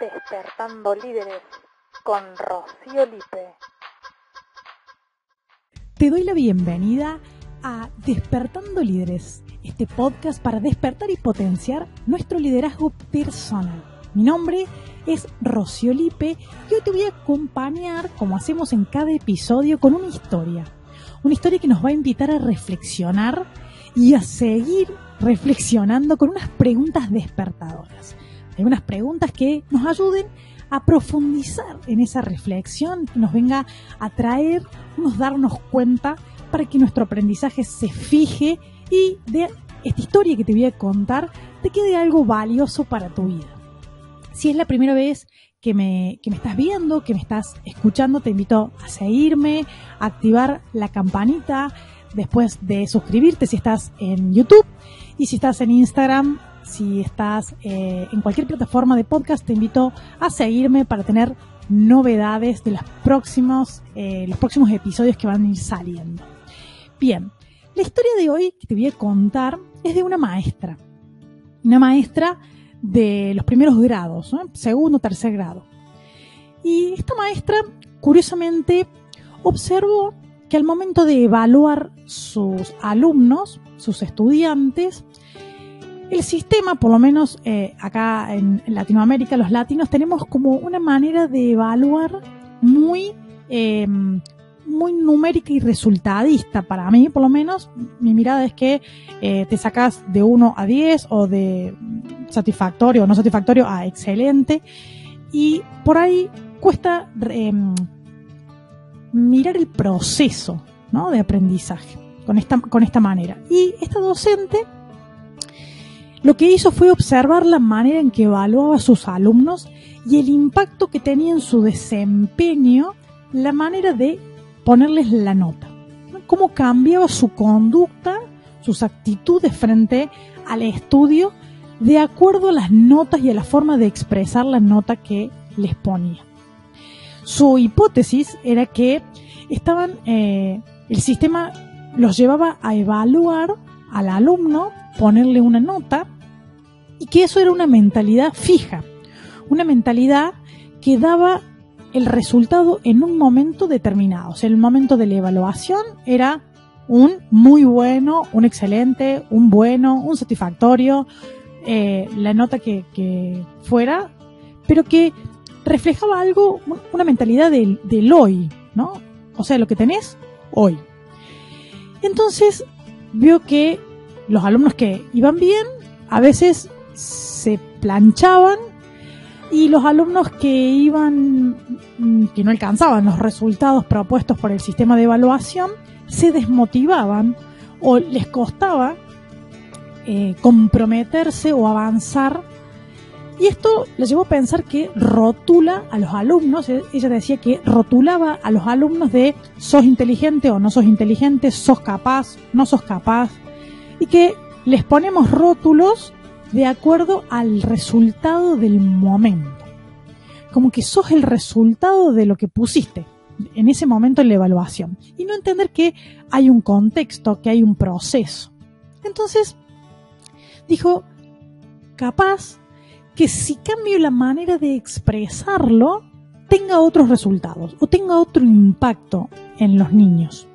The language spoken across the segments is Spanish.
Despertando Líderes con Rocío Lipe. Te doy la bienvenida a Despertando Líderes, este podcast para despertar y potenciar nuestro liderazgo personal. Mi nombre es Rocío Lipe y hoy te voy a acompañar, como hacemos en cada episodio, con una historia. Una historia que nos va a invitar a reflexionar y a seguir reflexionando con unas preguntas despertadoras. Hay unas preguntas que nos ayuden a profundizar en esa reflexión, que nos venga a traer, nos darnos cuenta para que nuestro aprendizaje se fije y de esta historia que te voy a contar te quede algo valioso para tu vida. Si es la primera vez que me, que me estás viendo, que me estás escuchando, te invito a seguirme, a activar la campanita, después de suscribirte si estás en YouTube y si estás en Instagram, si estás eh, en cualquier plataforma de podcast, te invito a seguirme para tener novedades de los próximos, eh, los próximos episodios que van a ir saliendo. Bien, la historia de hoy que te voy a contar es de una maestra. Una maestra de los primeros grados, segundo, tercer grado. Y esta maestra, curiosamente, observó que al momento de evaluar sus alumnos, sus estudiantes, el sistema, por lo menos eh, acá en, Latinoamérica, los latinos, tenemos como una manera de evaluar muy, eh, muy numérica y resultadista. Para mí, por lo menos, mi mirada es que eh, te sacas de 1 a 10 o de satisfactorio o no satisfactorio a excelente. Y por ahí cuesta mirar el proceso ¿no? de aprendizaje con esta, con esta manera. Y esta docente lo que hizo fue observar la manera en que evaluaba a sus alumnos y el impacto que tenía en su desempeño la manera de ponerles la nota. Cómo cambiaba su conducta, sus actitudes frente al estudio de acuerdo a las notas y a la forma de expresar la nota que les ponía. Su hipótesis era que estaban, eh, el sistema los llevaba a evaluar al alumno, ponerle una nota, y que eso era una mentalidad fija, una mentalidad que daba el resultado en un momento determinado. O sea, el momento de la evaluación era un muy bueno, un excelente, un bueno, un satisfactorio, eh, la nota que, fuera, pero que reflejaba algo, una mentalidad del, del hoy, ¿no? O sea, lo que tenés hoy. Entonces, vio que los alumnos que iban bien, a veces se planchaban y los alumnos que iban, mm, que no alcanzaban los resultados propuestos por el sistema de evaluación, se desmotivaban o les costaba eh, comprometerse o avanzar. Y esto le llevó a pensar que rotula a los alumnos, e-, ella decía que rotulaba a los alumnos de sos inteligente o no sos inteligente, sos capaz, no sos capaz, y que les ponemos rótulos de acuerdo al resultado del momento. Como que sos el resultado de lo que pusiste en ese momento en la evaluación. Y no entender que hay un contexto, que hay un proceso. Entonces, dijo, capaz que si cambio la manera de expresarlo, tenga otros resultados o tenga otro impacto en los niños.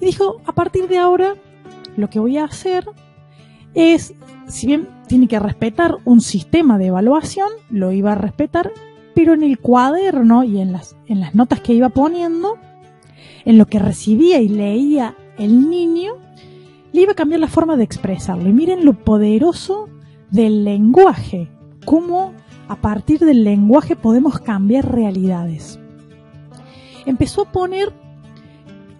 Y dijo, a partir de ahora, lo que voy a hacer es, si bien tiene que respetar un sistema de evaluación, lo iba a respetar, pero en el cuaderno y en las, en las notas que iba poniendo, en lo que recibía y leía el niño, le iba a cambiar la forma de expresarlo. Y miren lo poderoso del lenguaje, cómo a partir del lenguaje podemos cambiar realidades. Empezó a poner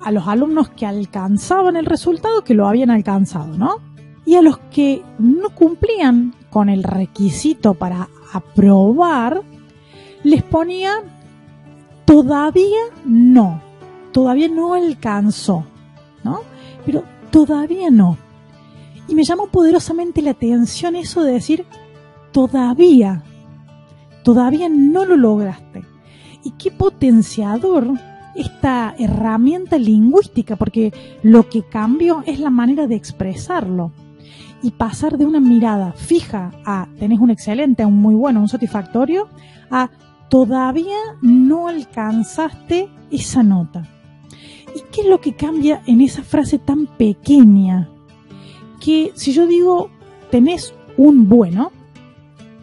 a los alumnos que alcanzaban el resultado que lo habían alcanzado, ¿no? Y a los que no cumplían con el requisito para aprobar, les ponía todavía no, todavía no alcanzó, ¿no? Pero todavía no. Y me llamó poderosamente la atención eso de decir, todavía, todavía no lo lograste. Y qué potenciador esta herramienta lingüística, porque lo que cambió es la manera de expresarlo. Y pasar de una mirada fija a tenés un excelente, un muy bueno, un satisfactorio, a todavía no alcanzaste esa nota. ¿Y qué es lo que cambia en esa frase tan pequeña? Que si yo digo tenés un bueno,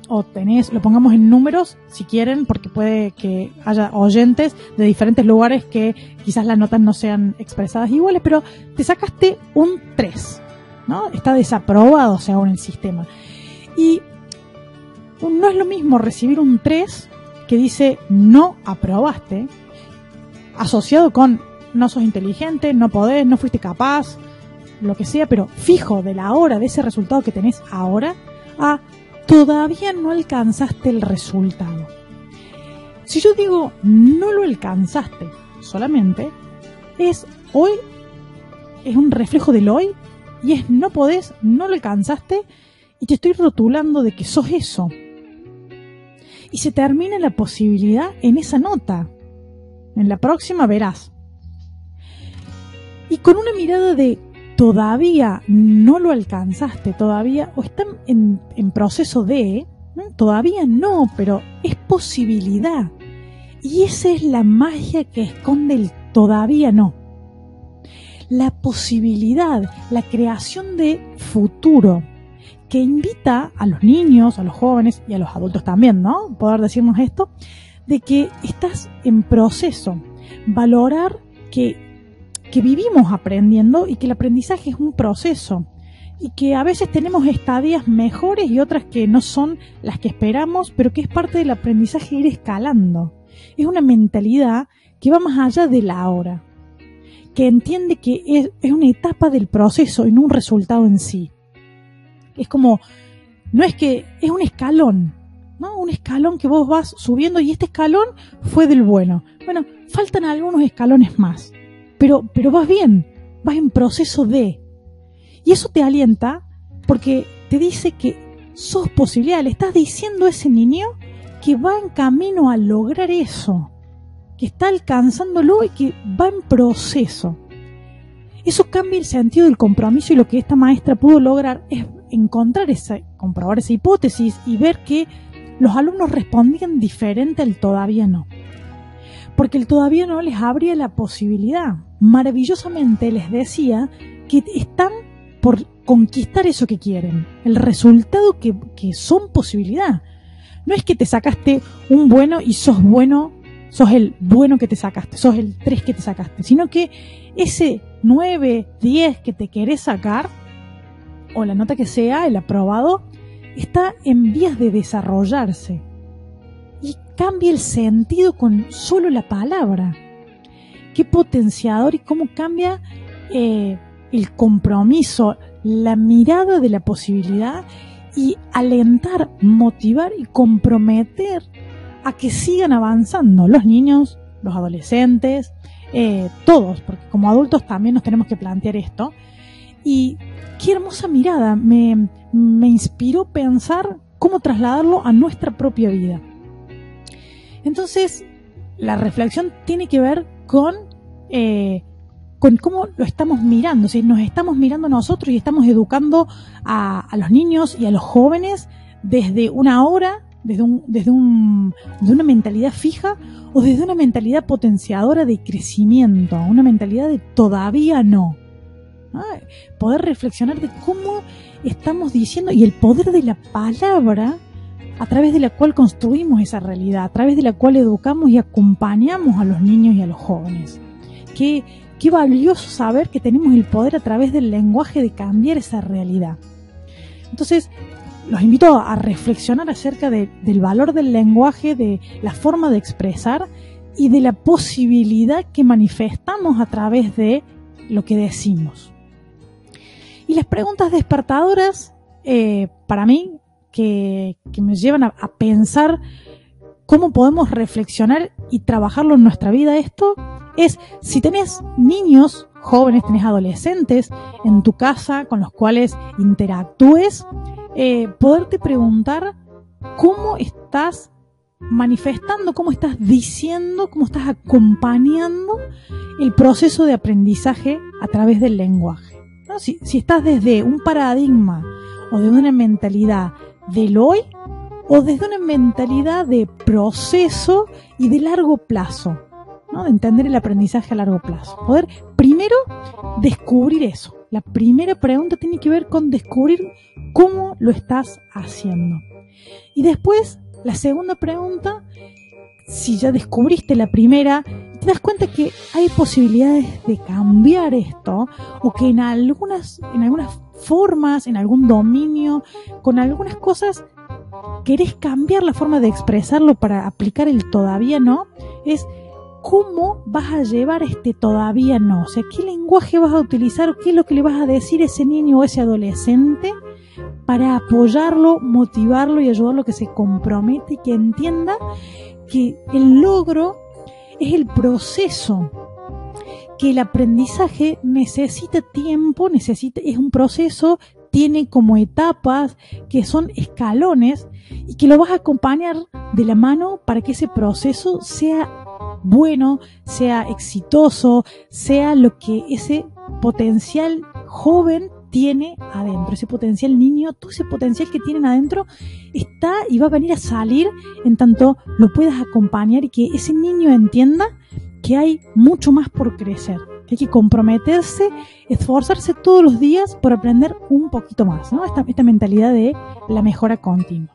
o tenés, lo pongamos en números si quieren, porque puede que haya oyentes de diferentes lugares que quizás las notas no sean expresadas iguales, pero te sacaste un 3, ¿no? Está desaprobado según el sistema. Y no es lo mismo recibir un 3 que dice no aprobaste, asociado con no sos inteligente, no podés, no fuiste capaz, lo que sea, pero fijo de la hora, de ese resultado que tenés ahora, a todavía no alcanzaste el resultado. Si yo digo no lo alcanzaste solamente, es hoy, es un reflejo del hoy y es no podés, no lo alcanzaste y te estoy rotulando de que sos eso. Y se termina la posibilidad en esa nota. En la próxima verás. Y con una mirada de todavía no lo alcanzaste, todavía, o están en, proceso de, todavía no, pero es posibilidad. Y esa es la magia que esconde el todavía no. La posibilidad, la creación de futuro, que invita a los niños, a los jóvenes y a los adultos también, ¿no? Poder decirnos esto, de que estás en proceso. Valorar que que vivimos aprendiendo y que el aprendizaje es un proceso y que a veces tenemos estadías mejores y otras que no son las que esperamos, pero que es parte del aprendizaje ir escalando. Es una mentalidad que va más allá de la hora, que entiende que es, una etapa del proceso y no un resultado en sí. Es como, no es que es un escalón, ¿no? Un escalón que vos vas subiendo y este escalón fue del bueno. Bueno, faltan algunos escalones más pero, pero vas bien, vas en proceso de. Y eso te alienta porque te dice que sos posibilidad, le estás diciendo a ese niño que va en camino a lograr eso, que está alcanzándolo y que va en proceso. Eso cambia el sentido del compromiso y lo que esta maestra pudo lograr es encontrar esa, comprobar esa hipótesis y ver que los alumnos respondían diferente al todavía no. Porque el todavía no les abría la posibilidad maravillosamente les decía que están por conquistar eso que quieren, el resultado que, son posibilidad. No es que te sacaste un bueno y sos bueno, sos el bueno que te sacaste, sos el 3 que te sacaste, sino que ese 9, 10 que te querés sacar, o la nota que sea, el aprobado, está en vías de desarrollarse. Y cambia el sentido con solo la palabra qué potenciador y cómo cambia eh, el compromiso, la mirada de la posibilidad y alentar, motivar y comprometer a que sigan avanzando los niños, los adolescentes, eh, todos, porque como adultos también nos tenemos que plantear esto. Y qué hermosa mirada, me, me inspiró pensar cómo trasladarlo a nuestra propia vida. Entonces, la reflexión tiene que ver con eh, con cómo lo estamos mirando, si nos estamos mirando nosotros y estamos educando a, los niños y a los jóvenes desde una hora, desde, un, desde, un, de una mentalidad fija o desde una mentalidad potenciadora de crecimiento, una mentalidad de todavía no. Poder reflexionar de cómo estamos diciendo y el poder de la palabra a través de la cual construimos esa realidad, a través de la cual educamos y acompañamos a los niños y a los jóvenes qué, valioso saber que tenemos el poder a través del lenguaje de cambiar esa realidad. Entonces, los invito a reflexionar acerca del valor del lenguaje, de la forma de expresar y de la posibilidad que manifestamos a través de lo que decimos. Y las preguntas despertadoras, eh, para mí, que, me llevan a, a, pensar cómo podemos reflexionar y trabajarlo en nuestra vida esto, es si tenés niños, jóvenes, tenés adolescentes en tu casa con los cuales interactúes, eh, poderte preguntar cómo estás manifestando, cómo estás diciendo, cómo estás acompañando el proceso de aprendizaje a través del lenguaje. Si, si estás desde un paradigma o desde una mentalidad del hoy o desde una mentalidad de proceso y de largo plazo, ¿no? de entender el aprendizaje a largo plazo. Poder primero descubrir eso. La primera pregunta tiene que ver con descubrir cómo lo estás haciendo. Y después, la segunda pregunta, si ya descubriste la primera, te das cuenta que hay posibilidades de cambiar esto o que en algunas, en algunas formas, en algún dominio, con algunas cosas, querés cambiar la forma de expresarlo para aplicar el todavía no, es cómo vas a llevar este todavía no, o sea, qué lenguaje vas a utilizar, qué es lo que le vas a decir a ese niño o ese adolescente para apoyarlo, motivarlo y ayudarlo a que se compromete y que entienda que el logro es el proceso, que el aprendizaje necesita tiempo, necesita, es un proceso, tiene como etapas que son escalones y que lo vas a acompañar de la mano para que ese proceso sea bueno, sea exitoso, sea lo que ese potencial joven tiene adentro, ese potencial niño, todo ese potencial que tienen adentro está y va a venir a salir en tanto lo puedas acompañar y que ese niño entienda que hay mucho más por crecer, que hay que comprometerse, esforzarse todos los días por aprender un poquito más, ¿no? Esta, esta mentalidad de la mejora continua.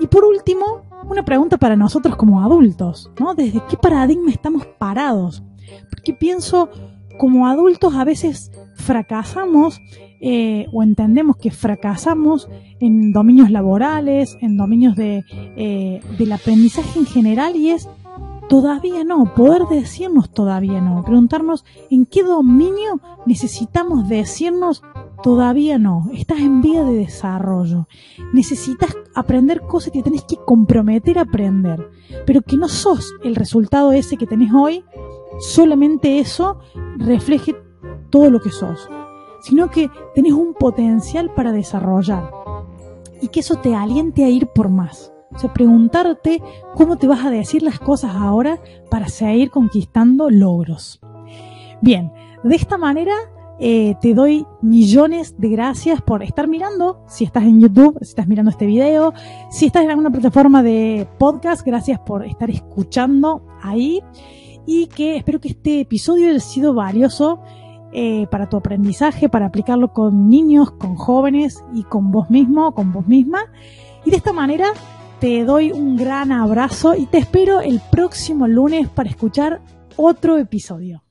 Y por último, una pregunta para nosotros como adultos, ¿no? ¿Desde qué paradigma estamos parados? Porque pienso, como adultos a veces fracasamos eh, o entendemos que fracasamos en dominios laborales, en dominios de, eh, del aprendizaje en general y es todavía no, poder decirnos todavía no, preguntarnos en qué dominio necesitamos decirnos todavía no, estás en vía de desarrollo, necesitas aprender cosas que tenés que comprometer a aprender, pero que no sos el resultado ese que tenés hoy, solamente eso refleje todo lo que sos. Sino que tenés un potencial para desarrollar. Y que eso te aliente a ir por más. O sea, preguntarte cómo te vas a decir las cosas ahora para seguir conquistando logros. Bien, de esta manera eh, te doy millones de gracias por estar mirando, si estás en YouTube, si estás mirando este video, si estás en alguna plataforma de podcast, gracias por estar escuchando ahí y que espero que este episodio haya sido valioso eh, para tu aprendizaje, para aplicarlo con niños, con jóvenes y con vos mismo, con vos misma. Y de esta manera te doy un gran abrazo y te espero el próximo lunes para escuchar otro episodio.